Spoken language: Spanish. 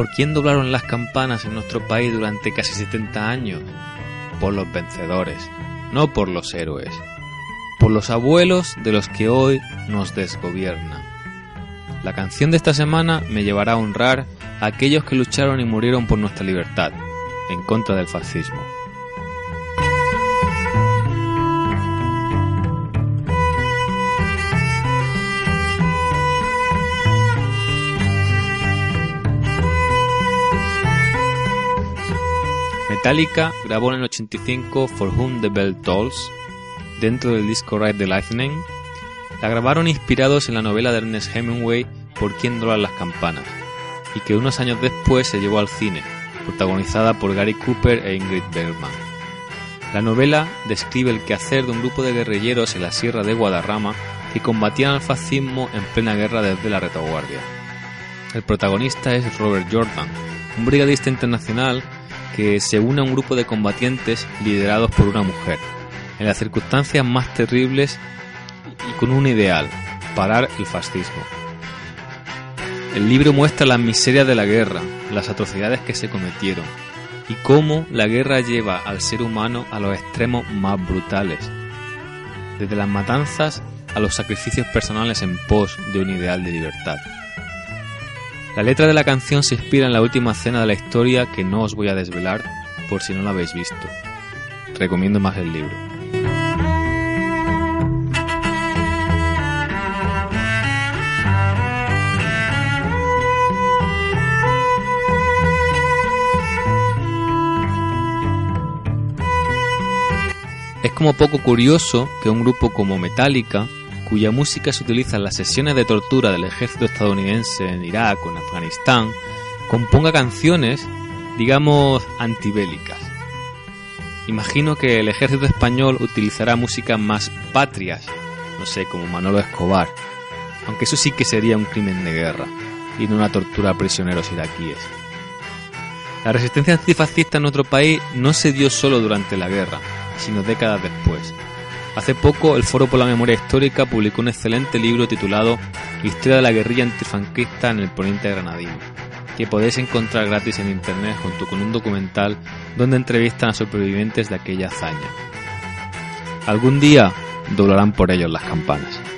¿Por quién doblaron las campanas en nuestro país durante casi 70 años? Por los vencedores, no por los héroes. Por los abuelos de los que hoy nos desgobiernan. La canción de esta semana me llevará a honrar a aquellos que lucharon y murieron por nuestra libertad, en contra del fascismo. Metallica grabó en el 85 For Whom the Bell Tolls, dentro del disco Ride the Lightning. La grabaron inspirados en la novela de Ernest Hemingway Por quién doblan las campanas, y que unos años después se llevó al cine, protagonizada por Gary Cooper e Ingrid Bergman. La novela describe el quehacer de un grupo de guerrilleros en la sierra de Guadarrama que combatían al fascismo en plena guerra desde la retaguardia. El protagonista es Robert Jordan, un brigadista internacional que se une a un grupo de combatientes liderados por una mujer, en las circunstancias más terribles y con un ideal, parar el fascismo. El libro muestra las miserias de la guerra, las atrocidades que se cometieron y cómo la guerra lleva al ser humano a los extremos más brutales, desde las matanzas a los sacrificios personales en pos de un ideal de libertad. La letra de la canción se inspira en la última escena de la historia que no os voy a desvelar por si no la habéis visto. Recomiendo más el libro. Es como poco curioso que un grupo como Metallica, cuya música se utiliza en las sesiones de tortura del ejército estadounidense en Irak o en Afganistán, componga canciones, digamos, antibélicas. Imagino que el ejército español utilizará música más patrias, no sé, como Manolo Escobar, aunque eso sí que sería un crimen de guerra y no una tortura a prisioneros iraquíes. La resistencia antifascista en nuestro país no se dio solo durante la guerra, sino décadas después. Hace poco el Foro por la Memoria Histórica publicó un excelente libro titulado Historia de la guerrilla antifranquista en el poniente granadino, que podéis encontrar gratis en internet junto con un documental donde entrevistan a supervivientes de aquella hazaña. Algún día doblarán por ellos las campanas.